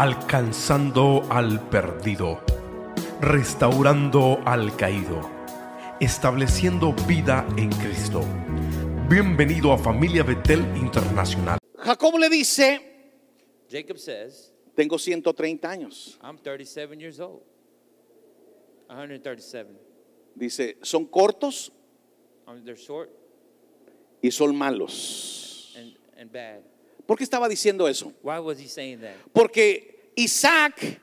alcanzando al perdido, restaurando al caído, estableciendo vida en Cristo. Bienvenido a Familia Betel Internacional. Jacob le dice, Jacob says, tengo 130 años. I'm 37 years old. 137. Dice, son cortos Um, they're short y son malos. and, and bad. ¿Por qué estaba diciendo eso? Why was he saying that? Porque Isaac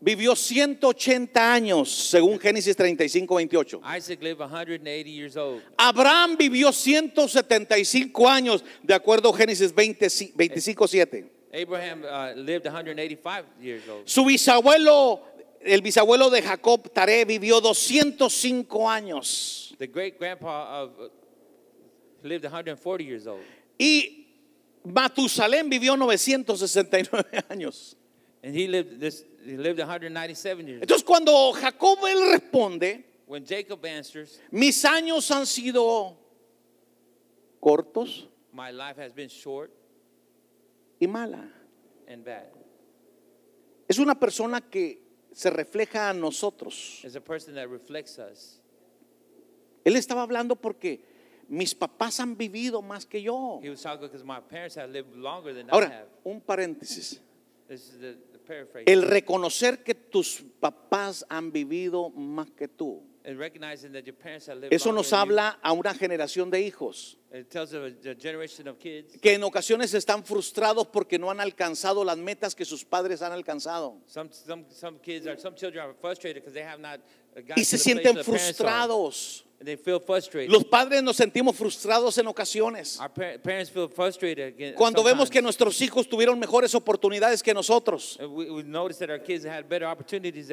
vivió 180 años, según Génesis 35, 28. Isaac lived 180 years old. Abraham vivió 175 años, de acuerdo a Génesis 20, 25, 7. Abraham uh, lived 185 years old. Su bisabuelo, el bisabuelo de Jacob, Taré, vivió 205 años. The great grandpa of uh, lived 140 years old. Y Matusalén vivió 969 años. And he lived this he lived 197 years. Entonces cuando Jacob él responde, When Jacob answers, mis años han sido cortos my life has been short y mala. and bad. Es una persona que se refleja a nosotros. A person that reflects us. Él estaba hablando porque mis papás han vivido más que yo. He was talking because my parents have lived longer than I Ahora, un paréntesis. This is the, the paraphrase. El reconocer que tus papás han vivido más que tú. Eso nos habla a una generación de hijos que en ocasiones están frustrados porque no han alcanzado las metas que sus padres han alcanzado. Y se sienten frustrados. And they feel frustrated. Los padres nos sentimos frustrados en ocasiones. Our par- parents feel frustrated again. Cuando vemos que nuestros hijos tuvieron mejores oportunidades que nosotros.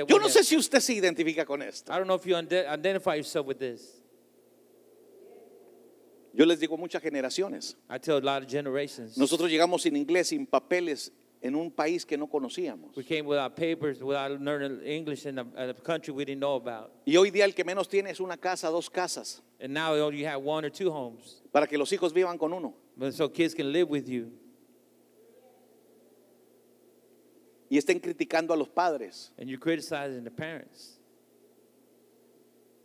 Yo no sé si usted se identifica con esto. I don't know if you ide- identify yourself with this. Yo les digo muchas generaciones. I tell a lot of generations. Nosotros llegamos sin inglés, sin papeles, en un país que no conocíamos. We came without papers, without learning English in a, in a country we didn't know about. Y hoy día el que menos tiene es una casa, dos casas, And now you only have one or two homes. para que los hijos vivan con uno. But so kids can live with you. Y estén criticando a los padres. And you're criticizing the parents.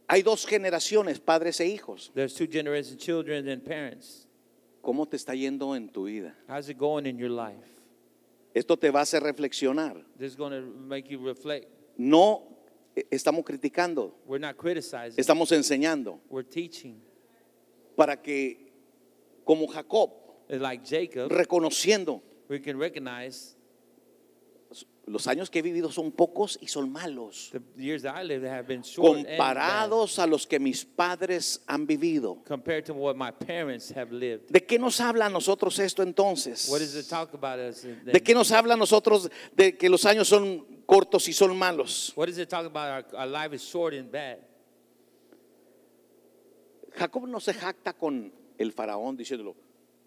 Hay dos generaciones, padres e hijos. There's two generations, children and parents. ¿Cómo te está yendo en tu vida? How's it going in your life? Esto te va a hacer reflexionar. This is going to make you reflect. No eh, estamos criticando, We're not criticizing. estamos enseñando We're teaching. para que, como Jacob, like Jacob, reconociendo, we can recognize los años que he vivido son pocos y son malos, comparados a los que mis padres han vivido. ¿De qué nos habla a nosotros esto entonces? ¿De qué nos habla a nosotros de que los años son cortos y son malos? Jacob no se jacta con el faraón diciéndolo,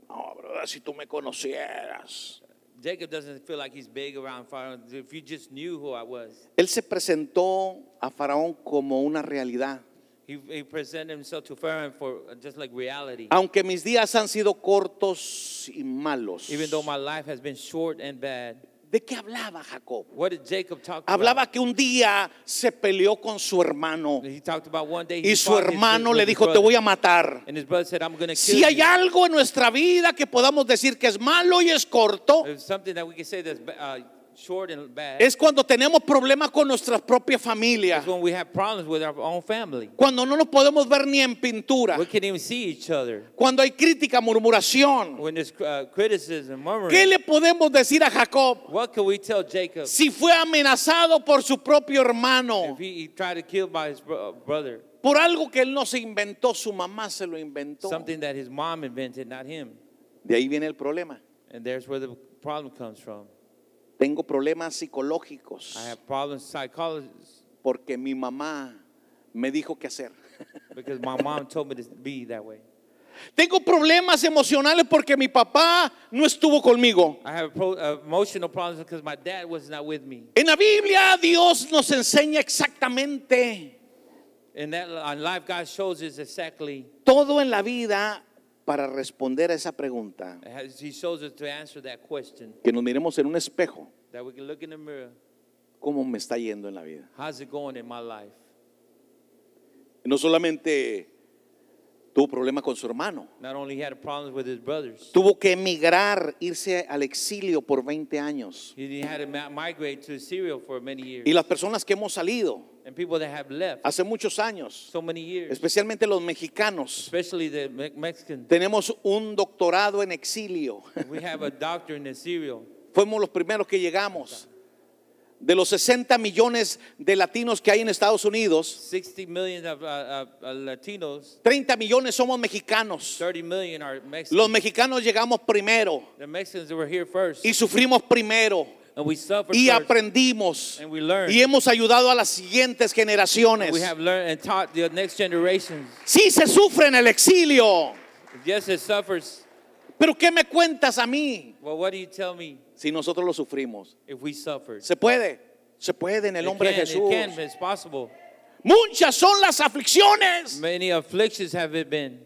no, brother, si tú me conocieras. Jacob doesn't feel like he's big around Pharaoh. If you just knew who I was, Él se presentó a faraón como una realidad. he, he presented himself to Pharaoh for just like reality. Aunque mis días han sido cortos y malos. Even though my life has been short and bad. ¿De qué hablaba Jacob? What did Jacob talk Hablaba about? que un día se peleó con su hermano He talked about one day he y su hermano le dijo, te voy a matar. And his brother said, Si hay you. algo en nuestra vida que podamos decir que es malo y es corto, Short and bad. es cuando tenemos problemas con nuestra propia familia. It's when we have problems with our own family. Cuando no nos podemos ver ni en pintura. We can't even see each other. Cuando hay crítica, murmuración. When there's uh, criticism, murmuring. ¿Qué le podemos decir a Jacob? What can we tell Jacob Si fue amenazado por su propio hermano, if he, he tried to kill by his uh, brother? por algo que él no se inventó, su mamá se lo inventó. Something that his mom invented, not him. De ahí viene el problema. And there's where the problem comes from. Tengo problemas psicológicos I have problems psychology porque mi mamá me dijo qué hacer. because my mom told me to be that way. Tengo problemas emocionales porque mi papá no estuvo conmigo. I have pro, uh, emotional problems because my dad was not with me. En la Biblia Dios nos enseña exactamente And that on life, God shows us exactly todo en la vida para responder a esa pregunta, que nos miremos en un espejo, cómo me está yendo en la vida. How's it going in my life? No solamente tuvo problemas con su hermano, tuvo que emigrar, irse al exilio por 20 años. he had to ma- migrate to Syria for many years. Y las personas que hemos salido And people that have left hace muchos años, so many years, especialmente los mexicanos, especially the Me- Mexican. tenemos un doctorado en exilio. We have a doctor in Syria. Fuimos los primeros que llegamos. De los 60 millones de latinos que hay en Estados Unidos, 60 million of uh, uh, uh, Latinos, 30 millones somos mexicanos. 30 million are Mexicans. Los mexicanos llegamos primero the Mexicans were here first. y sufrimos primero y aprendimos And we learned. y hemos ayudado a las siguientes generaciones. We have learned and taught the next generations. Sí se sufre en el exilio, Yes, it suffers. pero ¿qué me cuentas a mí Well, what do you tell me si nosotros lo sufrimos? if we suffered? Se puede, se puede en el It nombre de Jesús. It can, it's possible. Muchas son las aflicciones, Many afflictions have it been,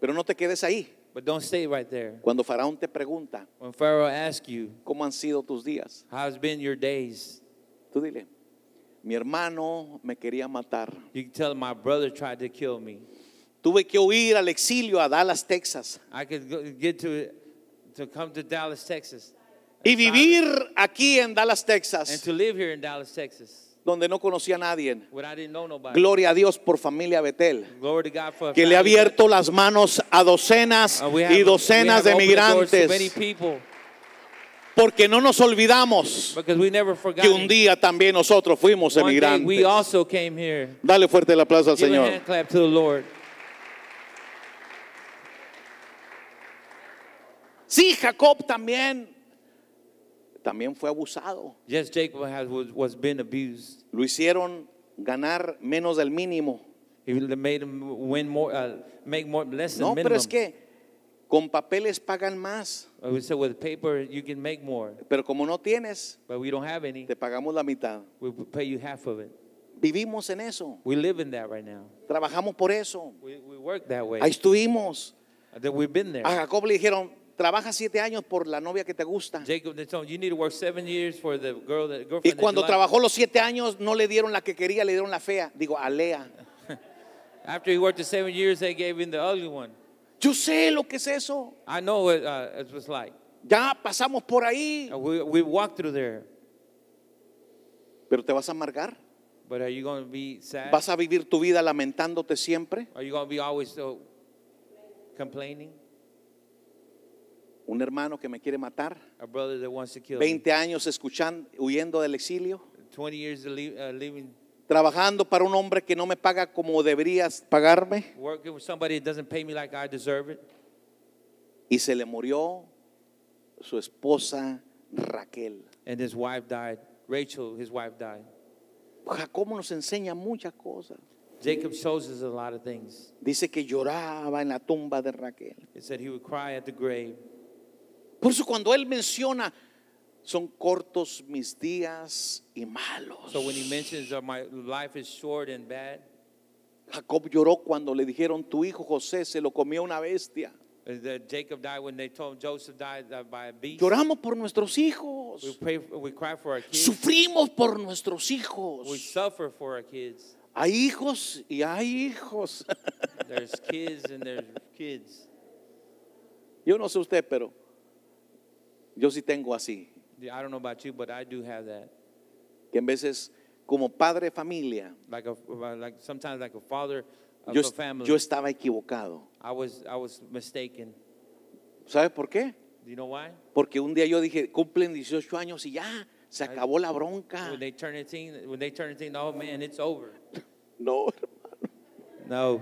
pero no te quedes ahí. But don't stay right there. Cuando Faraón te pregunta, When Pharaoh asks you, ¿cómo han sido tus días? how's been your days? Tú dile, mi hermano me quería matar. You can tell my brother tried to kill me. Tuve que huir al exilio a Dallas, Texas. I could go, get to to come to Dallas, Texas, Y vivir aquí en Dallas, and Texas, to live here in Dallas, Texas, donde no conocía a nadie. Gloria a Dios por familia Betel, que le ha abierto las manos a docenas Uh, y docenas de migrantes. Porque no nos olvidamos que un día también nosotros fuimos emigrantes. Dale fuerte el aplauso al Señor. Sí, Jacob también, también fue abusado. Yes, Jacob has was, was been abused. Lo hicieron ganar menos del mínimo. He made him win more, uh, make more, less than No, minimum. pero es que con papeles pagan más, Uh, We said with paper you can make more, pero como no tienes, but we don't have any. te pagamos la mitad. We pay you half of it. Vivimos en eso, We live in that right now. trabajamos por eso. We, we work that way. Ahí estuvimos. That we've been there. A Jacob le dijeron, trabaja siete años por la novia que te gusta. Jacob, you need to work seven years for the girl that girlfriend Y that cuando you like." trabajó los siete años, no le dieron la que quería, le dieron la fea. Digo, a Lea. After he worked the seven years, they gave him the ugly one. Yo sé lo que es eso. I know what uh, it was like. Ya pasamos por ahí. Uh, We, we walked through there. Pero te vas a amargar. But are you going to be sad? Vas a vivir tu vida lamentándote siempre. Are you going to be always so complaining? Un hermano que me quiere matar. A brother that wants to kill me. 20 años escuchando, huyendo del exilio. 20 years of leave, uh, leaving, Trabajando para un hombre que no me paga como deberías pagarme. working with somebody that doesn't pay me like I deserve it. Y se le murió su esposa Raquel. And his wife died. Rachel, his wife died. Jacob nos enseña muchas cosas. Jacob shows us a lot of things. Dice que lloraba en la tumba de Raquel. It said he would cry at the grave. Por eso cuando él menciona, son cortos mis días y malos. So when he mentions that my life is short and bad, Jacob lloró cuando le dijeron, tu hijo José se lo comió una bestia. that Jacob died when they told him Joseph died uh, by a beast. Lloramos por nuestros We hijos. pray, we cry for our kids. Sufrimos por nuestros We hijos. suffer for our kids. Hay hijos y hay hijos. There's kids and there's kids. Yo no sé usted, pero yo sí tengo así. I don't know about you, but I do have that. Que en veces, como padre de familia, Like a like sometimes like a father of yo, a family. yo estaba equivocado. I was I was mistaken. ¿Sabe por qué? Do you know why? Porque un día yo dije, cumplen 18 años y ya, se acabó la bronca. When they turn 18, when they turn 18, oh man, it's over. No, No.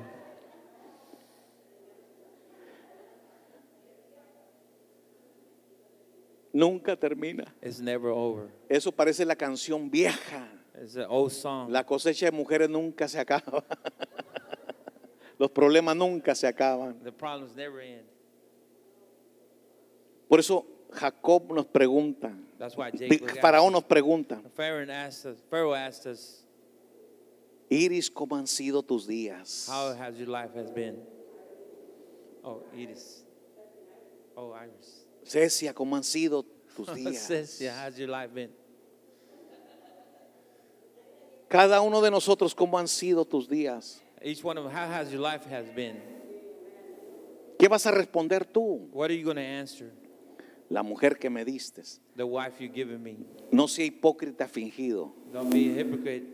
Nunca termina. It's never over. Eso parece la canción vieja. It's an old song. La cosecha de mujeres nunca se acaba. Los problemas nunca se acaban. the problems never end. Por eso Jacob nos pregunta, That's why. Faraón nos pregunta, Pharaoh asked us. Pharaoh asked us, Iris, ¿cómo han sido tus días? "How has your life has been?" Oh, Edith. Oh, Iris. Cecia, ¿cómo han sido tus días? Cynthia, how's your life been? Cada uno de nosotros, ¿cómo han sido tus días? Each one of them, how has your life has been? ¿Qué vas a responder tú? What are you going to answer? La mujer que me diste. The wife you've given me. No sea hipócrita fingido. Don't be a hypocrite.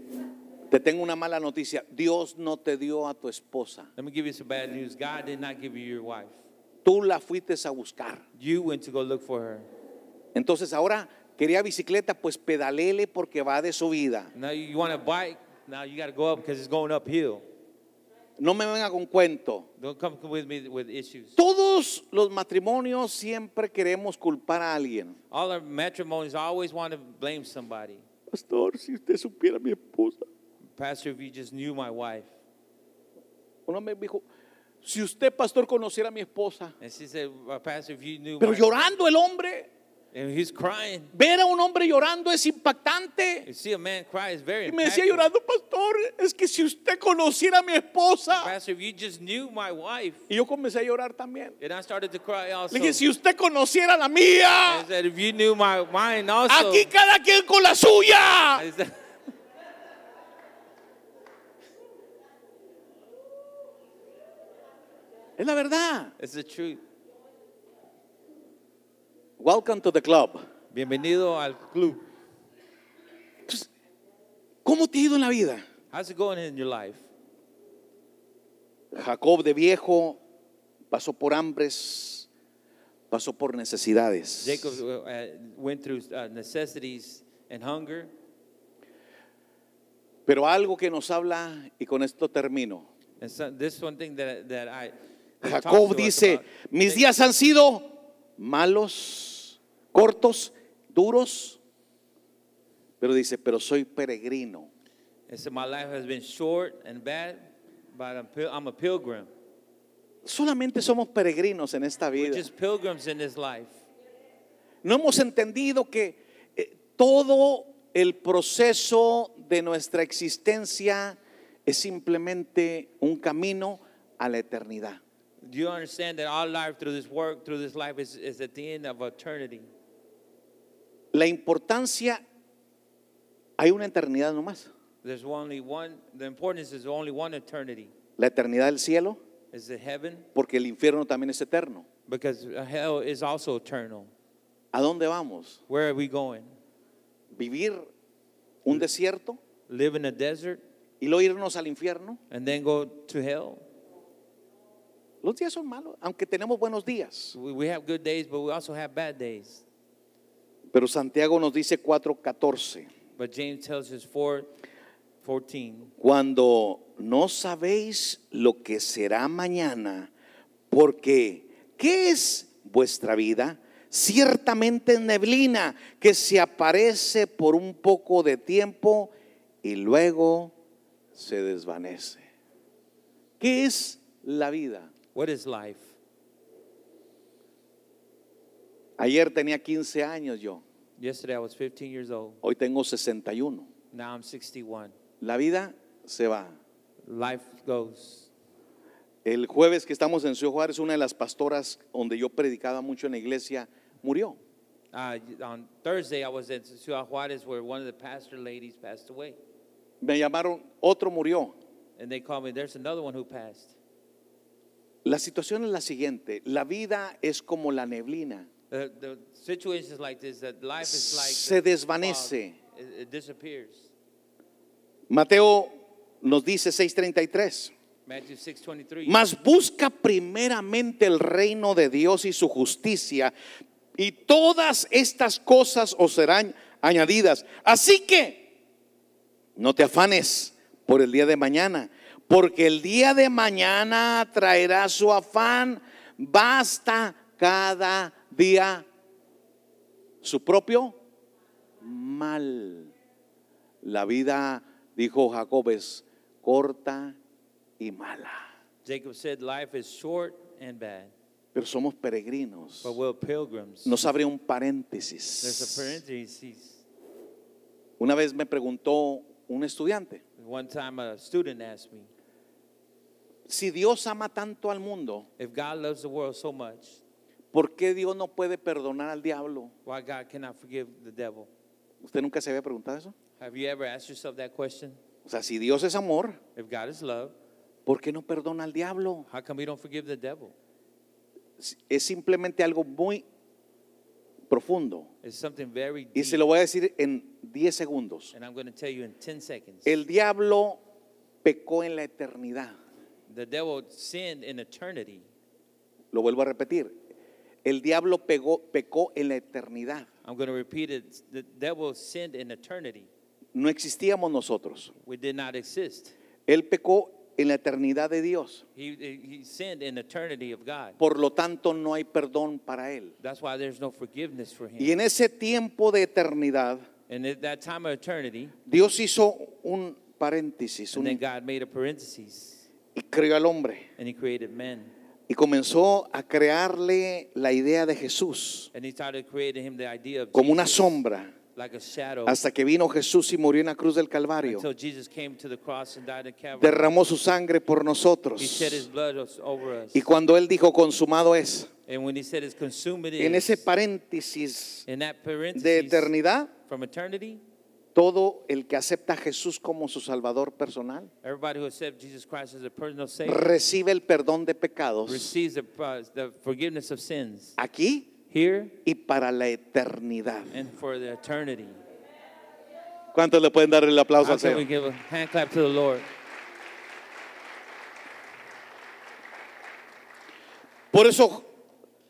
Te tengo una mala noticia. Dios no te dio a tu esposa. Let me give you some bad news. God did not give you your wife. Tú la fuiste a buscar. You went to go look for her. Entonces ahora quería bicicleta, pues pedalele porque va de subida. Now you want a bike. Now you got to go up because it's going uphill. No me venga con cuento. Don't come with me with issues. Todos los matrimonios siempre queremos culpar a alguien. All our matrimonies always want to blame somebody. Pastor, si usted supiera mi esposa. Pastor, if you just knew my wife. Uno me dijo, si usted, pastor, conociera a mi esposa. And she said, well, Pastor, if you knew Pero my llorando el hombre. And he's crying. Ver a un hombre llorando es impactante. You see a man cry is very Y me decía impactful. llorando, pastor, es que si usted conociera a mi esposa. Pastor, if you just knew my wife. Y yo comencé a llorar también. And I started to cry also. Le dije, si usted conociera la mía. I said, if you knew my mine also. Aquí cada quien con la suya. I said, Es la verdad. it's the truth. Welcome to the club. Bienvenido al club. Entonces, ¿Cómo te ha ido en la vida? How's it going in your life? Jacob de viejo pasó por hambres, pasó por necesidades. Jacob uh, uh, went through uh, necessities and hunger. Pero algo que nos habla, y con esto termino. And so, this is one thing that, that I. Jacob dice, mis días han sido malos, cortos, duros, pero dice, pero soy peregrino. Solamente somos peregrinos en esta vida. just pilgrims in this life. No hemos entendido que eh, todo el proceso de nuestra existencia es simplemente un camino a la eternidad. Do you understand that our life through this work, through this life, is, is at the end of eternity? La importancia, hay una eternidad nomás. There's only one, the importance is only one eternity. La eternidad del cielo, Is it heaven? porque el infierno también es eterno. Because uh, hell is also eternal. ¿A dónde vamos? Where are we going? ¿Vivir un desierto Live in a desert y luego irnos al infierno? and then go to hell? Los días son malos, aunque tenemos buenos días. We, have good days, but we also have bad days. Pero Santiago nos dice 4:14. But James tells us 4, 14. Cuando no sabéis lo que será mañana, porque ¿qué es vuestra vida? Ciertamente es neblina que se aparece por un poco de tiempo y luego se desvanece. ¿Qué es la vida? What is life? Ayer tenía 15 años yo, Yesterday I was 15 years old. hoy tengo 61. Now I'm 61. La vida se va. Life goes. El jueves que estamos en Ciudad Juárez, una de las pastoras donde yo predicaba mucho en la iglesia murió. Uh, on Thursday, I was in Ciudad Juarez where one of the pastor ladies passed away. Me llamaron, otro murió. And they called me, there's another one who passed. La situación es la siguiente, la vida es como la neblina, The, the situation is like this that life is like Se the desvanece. fog. It, it disappears. Mateo nos dice 6:33, Matthew 6:23. mas busca primeramente el reino de Dios y su justicia, y todas estas cosas os serán añadidas. Así que no te afanes por el día de mañana, porque el día de mañana traerá su afán, basta cada día su propio mal. La vida, dijo Jacob, es corta y mala. Jacob said, Life is short and bad, Pero somos peregrinos. but we're pilgrims. Nos abre un There's a paréntesis. parenthesis. Una vez me preguntó un estudiante, One time a student asked me, si Dios ama tanto al mundo, If God loves the world so much, ¿por ¿Por qué Dios no puede perdonar al diablo? Why God cannot forgive the devil? ¿Usted nunca se había preguntado eso? Have you ever asked yourself that question? O sea, si Dios es amor, If God is love, ¿por qué no perdona al diablo? how come we don't forgive the devil? Es simplemente algo muy profundo. It's something very Y deep. se lo voy a decir en 10 segundos. And I'm going to tell you in 10 seconds. El diablo pecó en la eternidad. The devil sinned in eternity. Lo vuelvo a repetir. El diablo pegó, pecó en la eternidad. I'm going to repeat it. The devil sinned in eternity. No existíamos nosotros. We did not exist. Él pecó en la eternidad de Dios. He, he sinned in eternity of God. Por lo tanto, no hay perdón para él. That's why there's no forgiveness for him. Y en ese tiempo de eternidad, And at that time of eternity, Dios hizo un paréntesis and then un- God made a parenthesis y creó al hombre. and he created men. Y comenzó a crearle la idea de Jesús And he started creating him the idea of como una Jesus, sombra. like a shadow Hasta que vino Jesús y murió en la cruz del Calvario. until Jesus came to the cross and died in Calvary. Derramó su sangre por He nosotros. shed his blood os- over us. Y cuando Él dijo consumado es, And when he said it's consumed it en ese is, paréntesis in that parenthesis de eternidad, from eternity, todo el que acepta a Jesús como su Salvador personal everybody who accepts Jesus Christ as a personal Savior recibe el perdón de pecados uh, the forgiveness of sins aquí y para la eternidad. and for the eternity. ¿Cuántos le pueden dar el aplauso al Señor? give a hand clap to the Lord? Por eso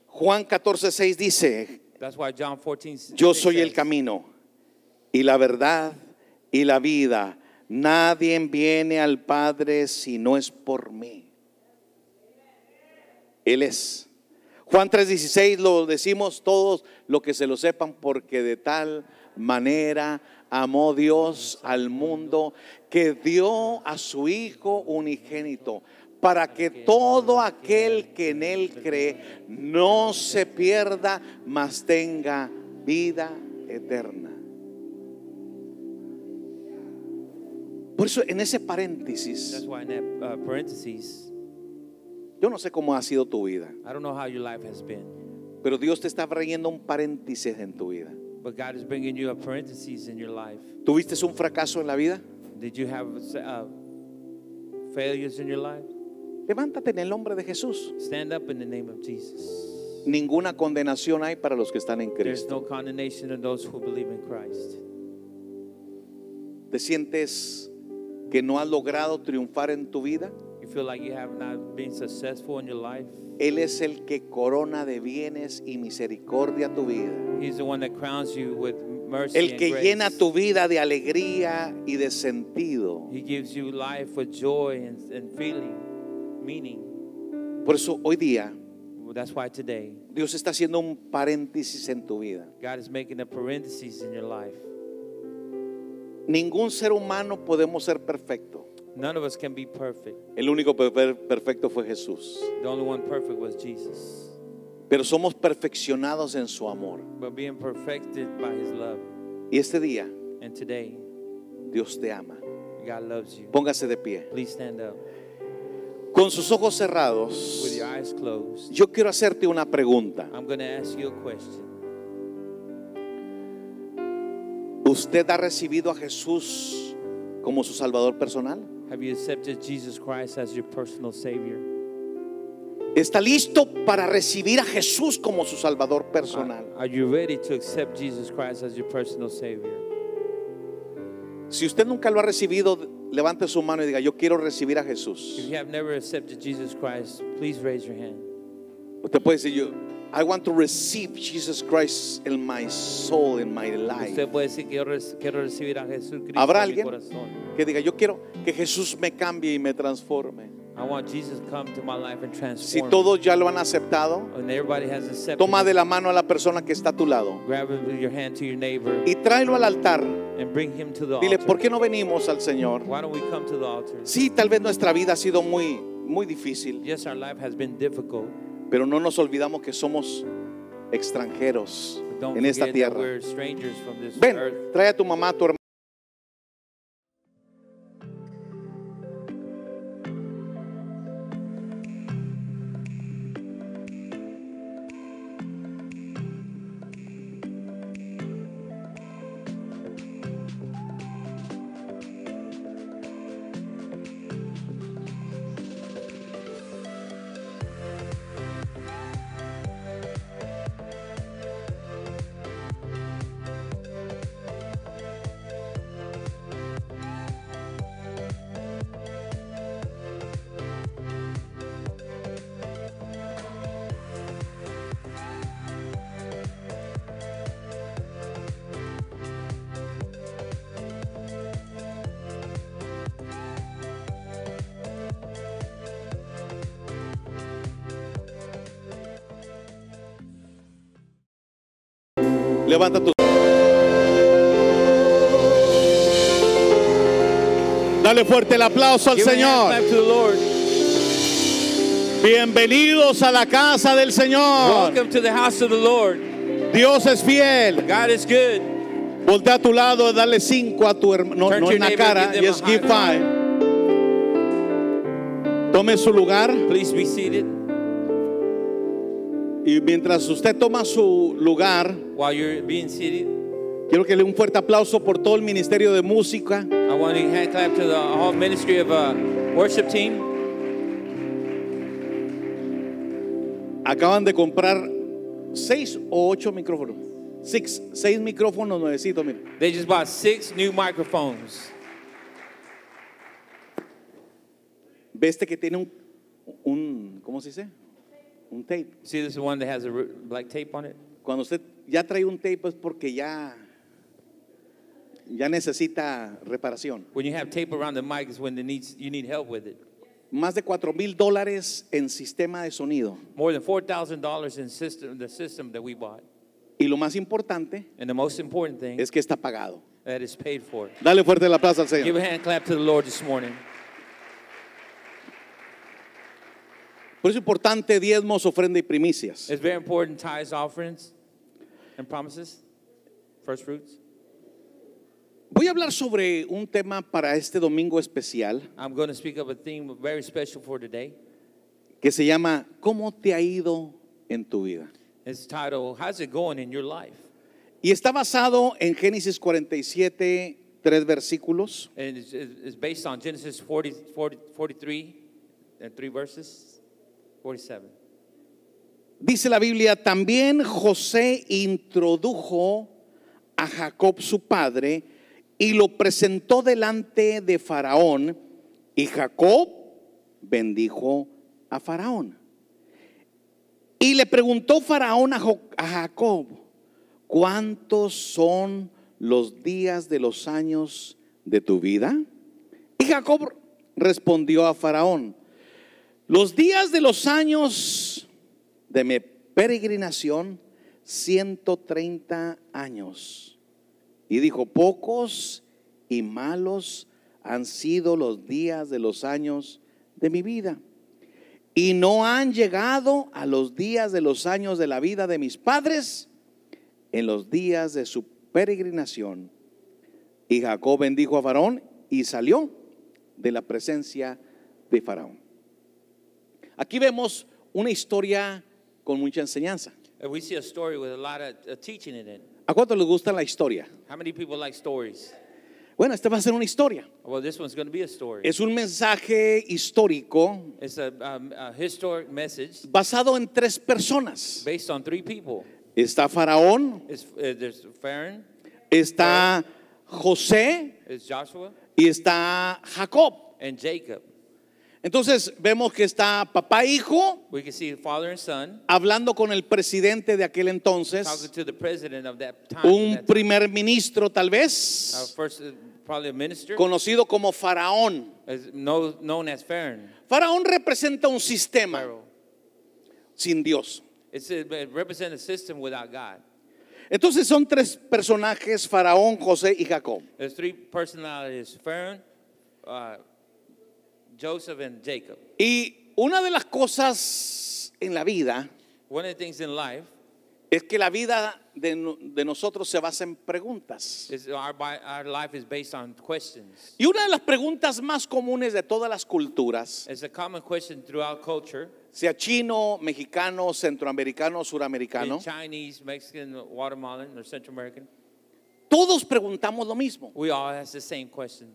Juan 14:6 dice, That's why John 14, yo 6 soy el camino y la verdad y la vida. Nadie viene al Padre si no es por mí. Él es. Juan 3:16 lo decimos todos lo que se lo sepan porque de tal manera amó Dios al mundo que dio a su Hijo unigénito para que todo aquel que en él cree no se pierda, mas tenga vida eterna. Por eso en ese That's paréntesis, why in that uh, yo no sé cómo ha sido tu vida, I don't know how your life has been, pero Dios te está trayendo un paréntesis en tu vida. but God is bringing you a parentheses in your life. ¿Tuviste un fracaso en la vida? Did you have uh, failures in your life? Levántate en el nombre de Jesús. Stand up in the name of Jesus. Ninguna condenación hay para los que están en There's Cristo. no condemnation in those who believe in Christ. ¿Te sientes que no has logrado triunfar en tu vida? You feel like you have not been successful in your life. Él es el que corona de bienes y misericordia tu vida. He's the one that crowns you with mercy El and que grace. llena tu vida de alegría y de sentido. He gives you life with joy and, and feeling, meaning. Por eso hoy día that's why today Dios está haciendo un paréntesis en tu vida. God is making a parenthesis in your life. Ningún ser humano podemos ser perfecto. None of us can be perfect. El único per- perfecto fue Jesús. The only one perfect was Jesus. Pero somos perfeccionados en su amor. But being perfected by his love. Y este día And today, Dios te ama. God loves you. Póngase de pie. Please stand up Con sus ojos with cerrados, your eyes closed. yo quiero hacerte una pregunta. I'm going to ask you a question. ¿Usted ha recibido a Jesús como su Salvador personal? Have you accepted Jesus Christ as your personal Savior? ¿Está listo para recibir a Jesús como su Salvador personal? Are you ready to accept Jesus Christ as your personal Savior? Si usted nunca lo ha recibido, levante su mano y diga, yo quiero recibir a If Jesús. you have never accepted Jesus Christ, please raise your hand. Usted puede decir, yo, I want to receive Jesus Christ in my soul, in my life. Usted puede decir que yo rec- quiero recibir a Jesucristo ¿Habrá en mi alguien? corazón. Que diga, yo quiero que Jesús me cambie y me transforme. I want Jesus come to my life and Si transform me. todos ya lo han aceptado, has toma de la mano a la persona que está a tu lado Grab your hand to your neighbor y tráelo al altar. and bring him to the Dile, altar. ¿por qué no venimos al Señor? Why don't we come to the altar? Sí, tal vez nuestra vida ha sido muy, muy difícil, Yes, our life has been difficult. Pero no nos olvidamos que somos extranjeros en esta tierra. Ven, trae a tu mamá, a tu hermano. Dale fuerte el aplauso al Señor. Bienvenidos a la casa del Señor. Welcome to the house of the Lord. Dios es fiel. God is good. Voltea a tu lado, dale cinco a tu hermano. No, no en la cara, just give five. Tome su lugar Please be seated. y mientras usted toma su lugar, While you're being seated, quiero que le un fuerte aplauso por todo el ministerio de música. I want to hand clap to the whole ministry of uh, worship team. Acaban de comprar seis o ocho micrófonos. Six, seis micrófonos nuevecitos, mira. They just bought six new microphones. Ve este que tiene un, un, ¿cómo se dice? Un tape. See, this is one that has a black tape on it. Cuando usted ya trae un tape es porque ya, ya necesita reparación. When you have tape around the mic, is when it needs, you need help with it. Más de cuatro mil dólares en sistema de sonido. More than four thousand dollars in system, the system that we bought. Y lo más importante And the most important thing es que está pagado. that is paid for. Dale fuerte la plaza al Give Señor. a hand clap to the Lord this morning. Por eso es importante diezmos, ofrenda y primicias. It's very important tithes, offerings, and promises, first fruits. Voy a hablar sobre un tema para este domingo especial I'm going to speak of a theme very special for today. que se llama ¿Cómo te ha ido en tu vida? It's titled, How's It Going in Your Life? Y está basado en Génesis 47, tres versículos. And it's, it's based on Genesis 40, 40, 43 and three verses, 47. Dice la Biblia, también José introdujo a Jacob su padre y lo presentó delante de Faraón y Jacob bendijo a Faraón. Y le preguntó Faraón a Jacob, ¿cuántos son los días de los años de tu vida? Y Jacob respondió a Faraón, los días de los años de mi peregrinación, 130 años. Y dijo, pocos y malos han sido los días de los años de mi vida. Y no han llegado a los días de los años de la vida de mis padres en los días de su peregrinación. Y Jacob bendijo a Faraón y salió de la presencia de Faraón. Aquí vemos una historia con mucha enseñanza. We see a story with a lot of teaching in it. ¿A cuánto les gusta la historia? How many people like stories? Bueno, esta va a ser una historia. Well, this one's to be a story. Es un mensaje histórico It's a, um, a historic message basado en tres personas. based on three people. Está Faraón, It's, uh, there's Pharaoh, está José it's Joshua, y está Jacob. and Jacob. Entonces vemos que está papá e hijo We can see father and son hablando con el presidente de aquel talking entonces, to the president of that time. un that time. primer ministro tal Uh, vez, first, uh, probably a minister, conocido como Faraón. is know, known as Pharaoh. Faraón representa un sistema Pharaoh. sin Dios. It's a, it represents a system without God. Entonces son tres personajes, Faraón, José y Jacob. There's three personalities: Pharaoh, uh, Joseph, and Jacob. Y una de las cosas en la vida One of the things in life es que la vida de, de nosotros se basa en preguntas. is our, our life is based on questions. Y una de las preguntas más comunes de todas las culturas, It's a common question throughout culture. sea chino, mexicano, centroamericano, suramericano, In Chinese, Mexican, Guatemalan, or Central American, todos preguntamos lo mismo. we all ask the same question: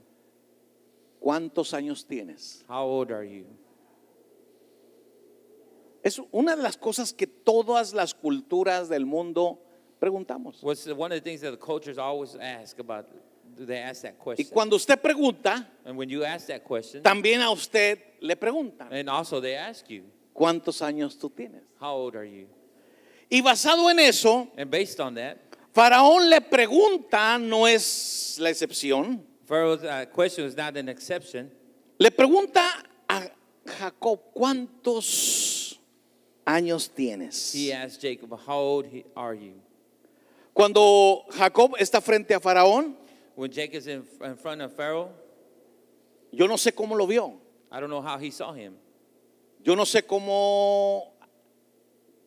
¿Cuántos años tienes? How old are you? Es una de las cosas que todas las culturas del mundo preguntamos. What's the, one of the things that the cultures always ask about? Do they ask that Y question? cuando usted pregunta, And when you ask that question, también a usted le preguntan, and also they ask you, ¿cuántos años tú tienes? How old are you? Y basado en eso, And based on that, Faraón le pregunta, no es la excepción, Pharaoh's uh, question was not an exception. le pregunta a Jacob, ¿cuántos años tienes? He asked Jacob, How old are you? Cuando Jacob está frente a Faraón, When Jacob is in, in front of Pharaoh, yo no sé cómo lo vio. I don't know how he saw him. Yo no sé cómo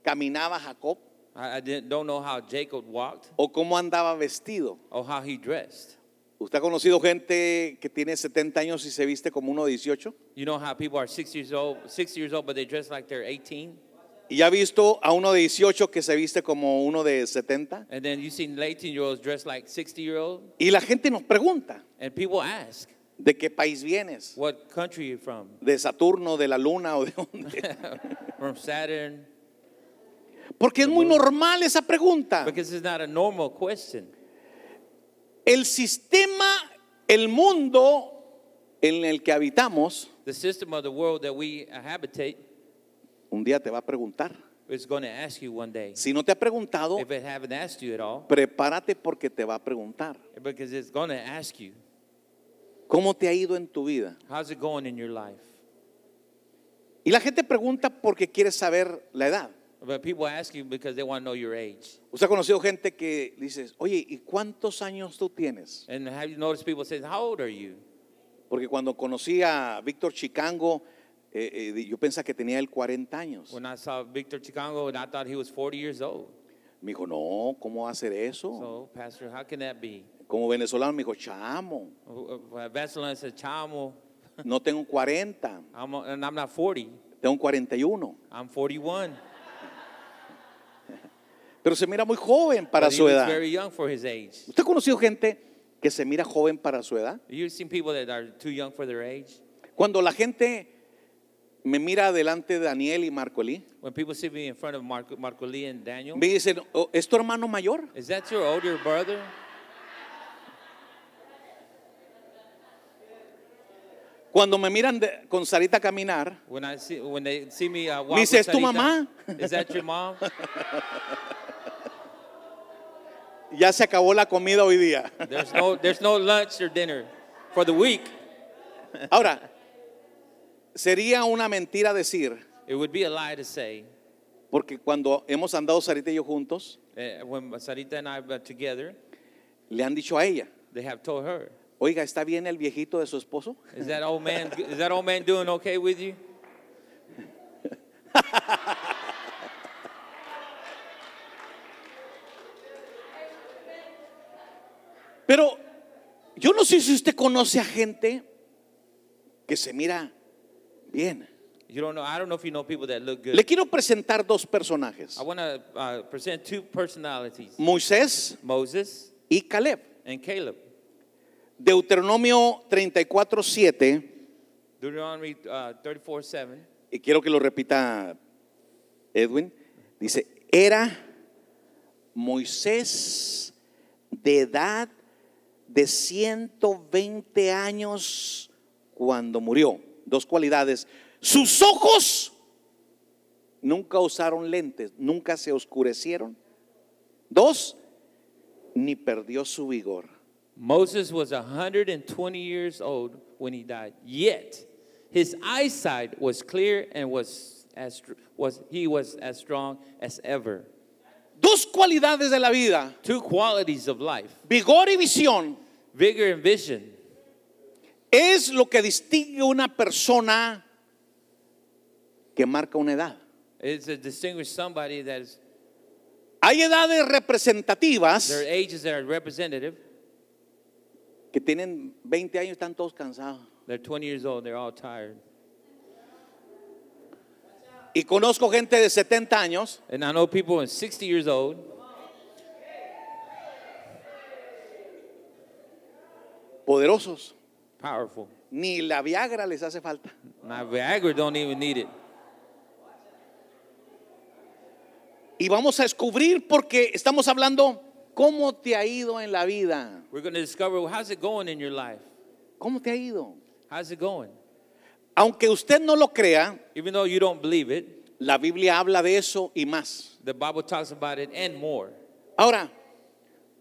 caminaba Jacob I, I don't know how Jacob walked o cómo andaba vestido. or how he dressed. ¿Usted ha conocido gente que tiene 70 años y se viste como uno de 18? You know how people are 60 years old, 60 years old, but they dress like they're 18? ¿Y ha visto a uno de 18 que se viste como uno de 70? And then you see 18 year olds dressed like 60 year old. Y la gente nos pregunta, And people ask, ¿de qué país vienes? what country you from? ¿De Saturno, de la Luna o de dónde? from Saturn? Porque es muy normal esa pregunta. Because it's not a normal question. El sistema, el mundo en el que habitamos, The system of the world that we habitate un día te va a preguntar. is going to ask you one day. Si no te ha preguntado, If it haven't asked you at all, prepárate porque te va a preguntar. because it's going to ask you, ¿Cómo te ha ido en tu vida? how's it going in your life? Y la gente pregunta porque quiere saber la edad. But people ask you because they want to know your age. Usted ha conocido gente que dices, oye, ¿y cuántos años tú tienes? And have you noticed people say, How old are you? Porque cuando conocí a Víctor Chicango, eh, eh, yo pensaba que tenía él 40 años. When I saw Victor Chicago, and I thought he was 40 years old. Me dijo, no, ¿cómo va a hacer eso? So, Pastor, how can that be? Como venezolano me dijo, chamo, Uh, uh, Venezuelan says, Chamo, no tengo 40, I'm, and I'm not 40, tengo 41. I'm 41. Pero se mira muy joven para su edad. very young for his age. ¿Usted ha conocido gente que se mira joven para su edad? You've seen people that are too young for their age. Cuando la gente me mira delante de Daniel y Marcolí, When people see me in front of Marco, me dicen, "Oh, ¿es tu hermano mayor? is that your older brother? Cuando me miran de- con Sarita caminar, When I see when they see me uh, walk Me dice, "¿Es tu mamá?" Is that your mom? ya se acabó la comida hoy día. There's no there's no lunch or dinner for the week. Ahora, sería una mentira decir, It would be a lie to say porque cuando hemos andado Sarita y yo juntos, uh, when Sarita and I were together, le han dicho a ella, they have told her, oiga, ¿está bien el viejito de su esposo? "Is that old man is that old man doing okay with you?" Pero yo no sé si usted conoce a gente que se mira bien. You don't know. I don't know if you know people that look good. Le quiero presentar dos personajes, I want to uh, present two personalities: Moisés Moses y Caleb. and Caleb. Deuteronomio 34, 7, Deuteronomy uh, 34:7. y quiero que lo repita Edwin, dice, era Moisés de edad de 120 años cuando murió. Dos cualidades. Sus ojos nunca usaron lentes, nunca se oscurecieron. Dos, ni perdió su vigor. Moses was 120 years old when he died. Yet his eyesight was clear and was as was he was as strong as ever. Dos cualidades de la vida, Two qualities of life: vigor y visión, vigor and vision. es lo que distingue una persona que marca una edad. It's to distinguish somebody that is Hay edades representativas ages that are representative. que tienen 20 años y están todos cansados. They're 20 years old. They're all tired. Y conozco gente de 70 años And I know people in 60 years old poderosos. powerful. Ni la Viagra les hace falta. My Viagra don't even need it. Y vamos a descubrir porque estamos hablando cómo te ha ido en la vida. We're going to discover how's it going in your life. ¿Cómo te ha ido? How's it going? Aunque usted no lo crea, Even though you don't believe it, la Biblia habla de eso y más. the Bible talks about it and more. Ahora,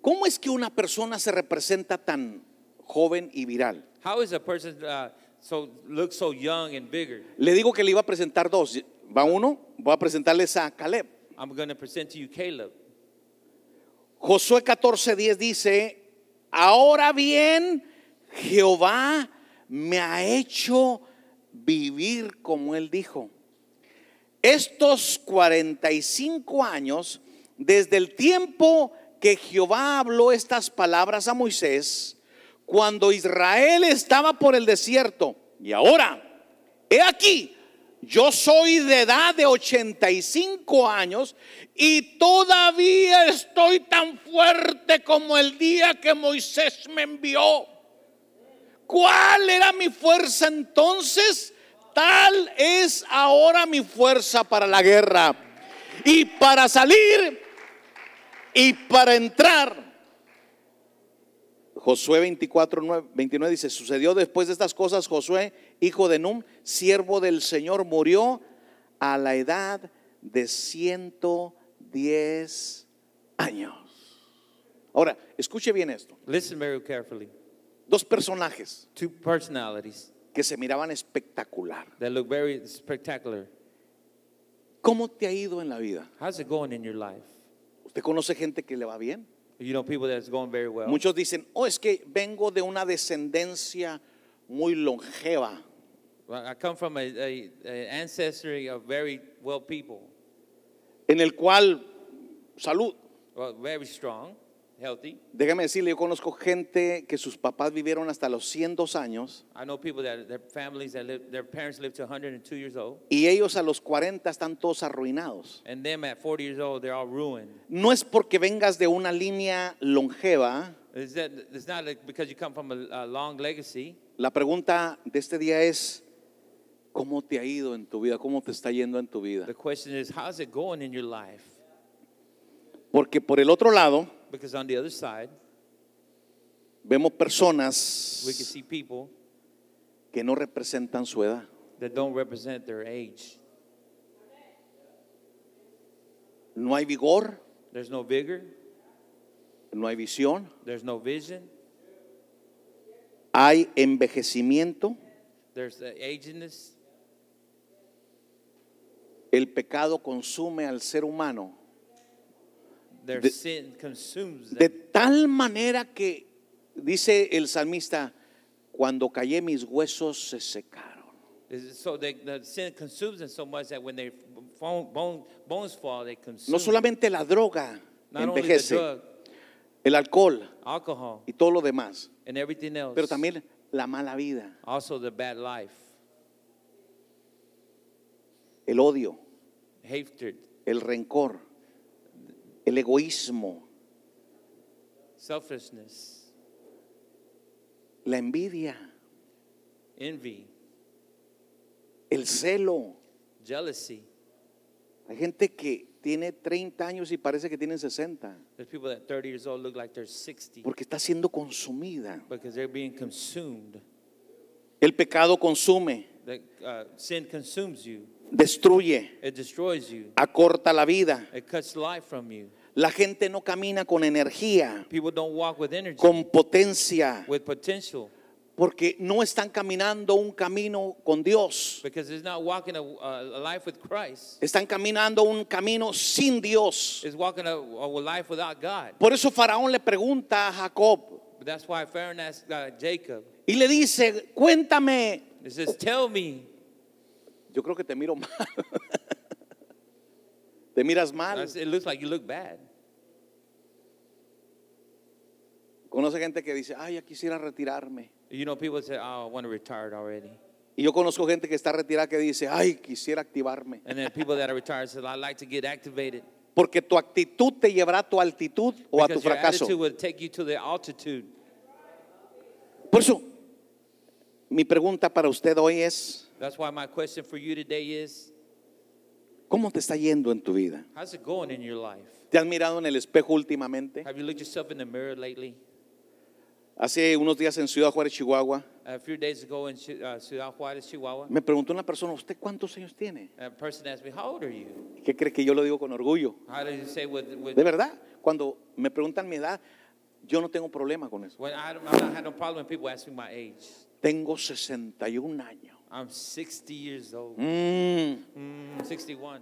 ¿cómo es que una persona se representa tan joven y viral? How is a person uh, so looks so young and bigger? Le digo que le iba a presentar dos. Va uno, voy a presentarles a Caleb. I'm going to present to you Caleb. Josué 14:10 dice, ahora bien, Jehová me ha hecho vivir como él dijo. Estos 45 años, desde el tiempo que Jehová habló estas palabras a Moisés, cuando Israel estaba por el desierto, y ahora, he aquí, yo soy de edad de 85 años y todavía estoy tan fuerte como el día que Moisés me envió. ¿Cuál era mi fuerza entonces? Tal es ahora mi fuerza para la guerra. Y para salir y para entrar. Josué 24, 9, 29 dice, sucedió después de estas cosas, Josué, hijo de Num, siervo del Señor, murió a la edad de 110 años. Ahora, escuche bien esto. Listen very carefully. Dos personajes Two personalities que se miraban espectacular. that very spectacular. ¿Cómo te ha ido en la vida? How's it going in your life? ¿Usted conoce gente que le va bien? You know people that's going very well. Muchos dicen, oh, es que vengo de una descendencia muy longeva. Well, I come from a, a, a ancestry of very well people, en el cual, salud, well, very strong, healthy. déjame decirle, yo conozco gente que sus papás vivieron hasta los 102 años I know people that their families that live, their parents live to 102 years old, y ellos a los 40 están todos arruinados. and them at 40 years old they're all ruined. No es porque vengas de una línea longeva, that it's not like because you come from a, a long legacy. la pregunta de este día es, ¿cómo te ha ido en tu vida? ¿Cómo te está yendo en tu vida? The question is, how's it going in your life? Porque por el otro lado, Because on the other side, vemos we can personas see people que no representan su edad. that don't represent their age. No hay vigor, There's no vigor, no hay visión, there's no vision, hay envejecimiento, there's the agedness. el pecado consume al ser humano De- sin consumes them. de tal manera que, dice el salmista, cuando callé mis huesos se secaron. Is- So they, the sin consumes them so much that when their bone, bone, bones fall, they consume. No solamente la droga envejece, drug, el alcohol alcohol, y todo lo demás, and everything else, pero también la mala vida, also the bad life, el odio, hatred, el rencor, el egoísmo, selfishness, la envidia, envy, el celo. jealousy. Hay gente que tiene 30 años y parece que tienen 60 There's people that 30 years old look like they're 60 porque está siendo consumida. because they're being consumed. El pecado consume, The, uh, sin consumes you. Destruye, It destroys you. acorta la vida. It cuts life from you. La gente no camina con energía, People don't walk with energy, con potencia, with potential, porque no están caminando un camino con Dios. because it's not walking a, life with Christ. Están caminando un camino sin Dios. It's walking a, a life without God. Por eso Faraón le pregunta a Jacob But that's why Pharaoh asked uh, Jacob, y le dice, cuéntame. he says, Tell me. Yo creo que te miro mal. te miras mal. It looks like you look bad. Conoce gente que dice, ay, ya quisiera retirarme. You know, people say, Oh, I want to retire already. Y yo conozco gente que está retirada que dice, ay, quisiera activarme. And then people that are retired say, I like to get activated. Porque tu actitud te llevará a tu altitud o a tu Because your fracaso. attitude will take you to the altitude. Por eso, mi pregunta para usted hoy es, That's why my question for you today is, ¿cómo te está yendo en tu vida? how's it going in your life? ¿Te has mirado en el espejo últimamente? Have you looked yourself in the mirror lately? Hace unos días en Ciudad Juárez, Chihuahua, A few days ago in Chi- uh, Ciudad Chihuahua, me preguntó una persona, ¿usted cuántos años tiene? a person asked me, How old are you? ¿Qué cree que yo lo digo con orgullo? How do you say with, with De verdad, cuando me preguntan mi edad, yo no tengo problema con eso. when I, don't- I don't have no problem when people ask me my age. Tengo 61 años. I'm 60 years old. Mm. Mm, 61.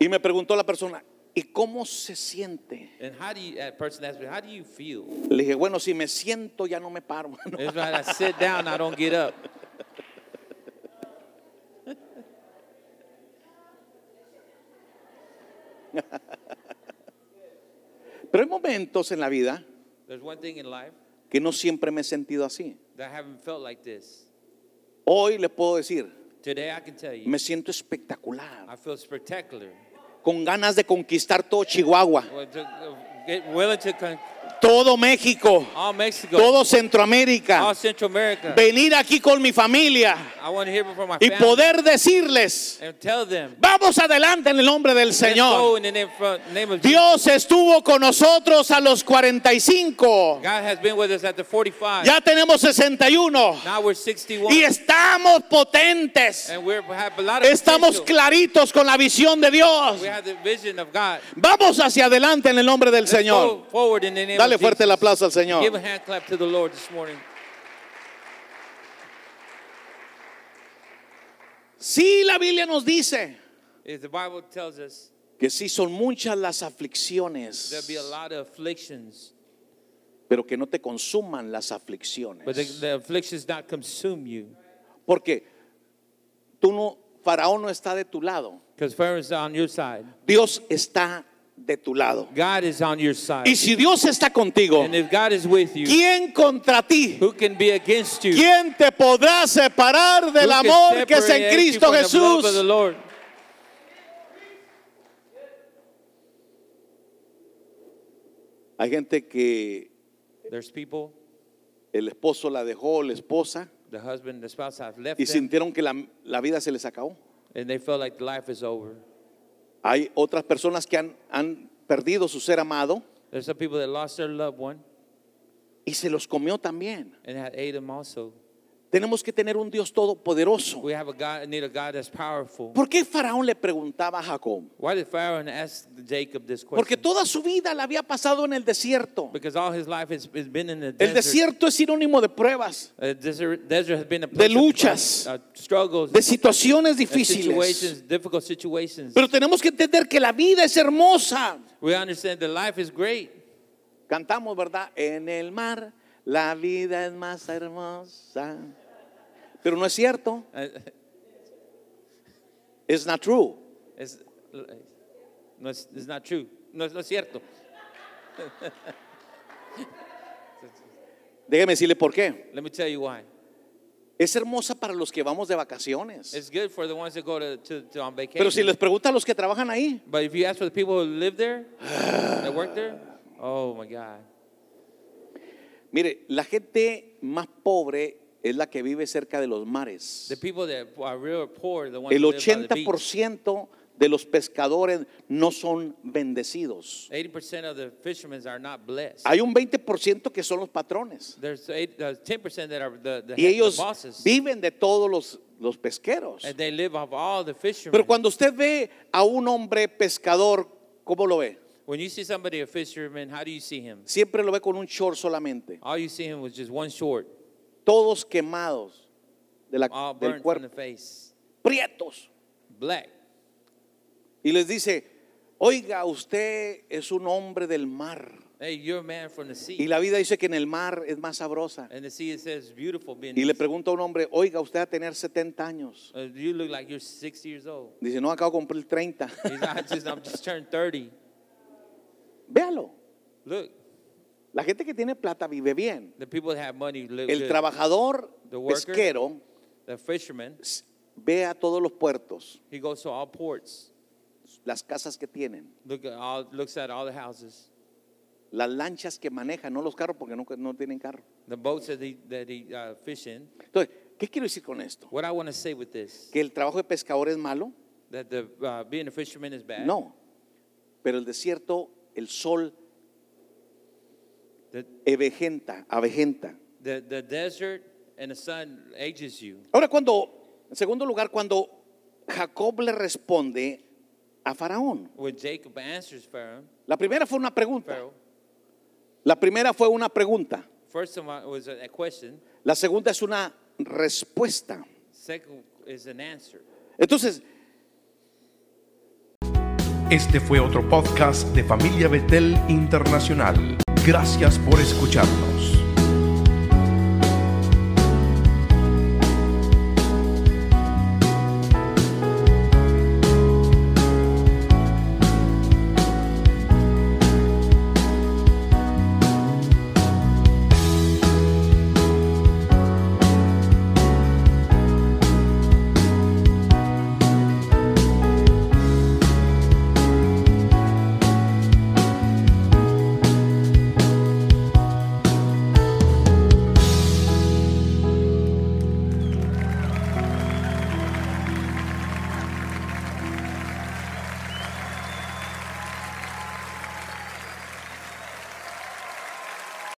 Y me preguntó la persona, ¿y cómo se siente? And how do you, that person asked me, how do you feel? Le dije, bueno, si me siento ya no me paro. It's right, I sit down, I don't get up. Pero hay momentos en la vida que no siempre me he sentido así. Hoy le puedo decir, me siento espectacular, I feel spectacular. con ganas de conquistar todo Chihuahua, Todo México, all Mexico, todo Centroamérica, all Central America. venir aquí con mi familia I want to hear from my y family poder decirles, and tell them. vamos adelante en el nombre del Señor. name, name. Dios estuvo con nosotros a los 45, God has been with us at the 45. ya tenemos 61 Now we're 61. y estamos potentes, and we have a lot of estamos claritos con la visión de Dios. We have the vision of God. Vamos hacia adelante en el nombre del Let's Señor. go forward in the name Dale fuerte el aplauso al Give a Señor. hand clap to the Lord this morning. Sí, la Biblia nos dice If the Bible tells us que sí son muchas las aflicciones, there'll be a lot of afflictions, pero que no te consuman las aflicciones. but the, the afflictions not consume you. Porque tú no, Faraón no está de tu lado, Because Pharaoh is on your side. Dios está de tu lado. God is on your side. Y si Dios está contigo, And if God is with you, ¿quién contra ti? who can be against you? ¿Quién te podrá separar del Who amor que es en Cristo Jesús? Hay gente que There's people, el esposo la dejó, la esposa, the husband, the spouse have left y them, sintieron que la, la vida se les acabó. and they feel like life is over. Hay otras personas que han, han perdido su ser amado There's some people that lost their loved one y se los comió también. and had ate them also. Tenemos que tener un Dios todopoderoso. We have a God, need a God that's powerful. ¿Por qué Faraón le preguntaba a Jacob? Why did Pharaoh ask Jacob this Porque question? toda su vida la había pasado en el desierto. Because all his life has, has been in the El desert. desierto es sinónimo de pruebas, Uh, desert, desert has been a of luchas, uh, struggles, de situaciones and difíciles. situations, difficult situations. Pero tenemos que entender que la vida es hermosa. we understand that life is great. Cantamos, ¿verdad? En el mar la vida es más hermosa. Pero no es cierto. It's not true. it's, no, it's, it's not true. No, es- no es cierto. Déjeme decirle por qué. Let me tell you why. Es hermosa para los que vamos de vacaciones. It's good for the ones that go to, to, to on vacation. Pero si les pregunta a los que trabajan ahí, But if you ask for the people who live there, that work there, oh my God. Mire, la gente más pobre es la que vive cerca de los mares. The people that are real poor, the ones El live by the beach, 80% de los pescadores no son bendecidos. 80% of the fishermen are not blessed. Hay un 20% que son los patrones. There's eight, uh, 10% that are the, the, Y head- the ellos bosses. viven de todos los, los pesqueros. And they live off all the fishermen. Pero cuando usted ve a un hombre pescador, ¿cómo lo ve? When you see somebody, a fisherman, how do you see him? Siempre lo ve con un short solamente. All you see him with just one short, Todos quemados de la- all del burnt from cuerpo, the face, prietos. black. Y les dice, oiga, usted es un hombre del mar. Hey, you're a man from the sea. Y la vida dice que en el mar es más sabrosa. and the sea it says beautiful being. Y le pregunta a un hombre, oiga, usted va a tener 70 años. Uh, you look like you're 60 years old. Dice, no, acabo de cumplir 30. He's not, I just, I'm just turned 30. Véalo. Look, La gente que tiene plata vive bien. the people that have money look El good. trabajador The worker. pesquero The fisherman, ve a todos los puertos, he goes to all ports. las casas que tienen, Look at all, looks at all the houses, las lanchas que manejan, no los carros porque no, no tienen carro. the boats that he that he uh, fish in. Entonces, ¿qué quiero decir con esto? What I want to say with this, ¿Que el trabajo de pescador es malo? that the uh, being a fisherman is bad. No. Pero el desierto, el sol evejenta, avejenta. the the desert and the sun ages you. Ahora cuando, en segundo lugar, cuando Jacob le responde a Faraón. When Jacob answers Pharaoh, La primera fue una pregunta. Pharaoh, La primera fue una pregunta. first of all was a question. La segunda es una respuesta. Second is an answer. Entonces, Este fue otro podcast de Familia Betel Internacional. Gracias por escucharnos.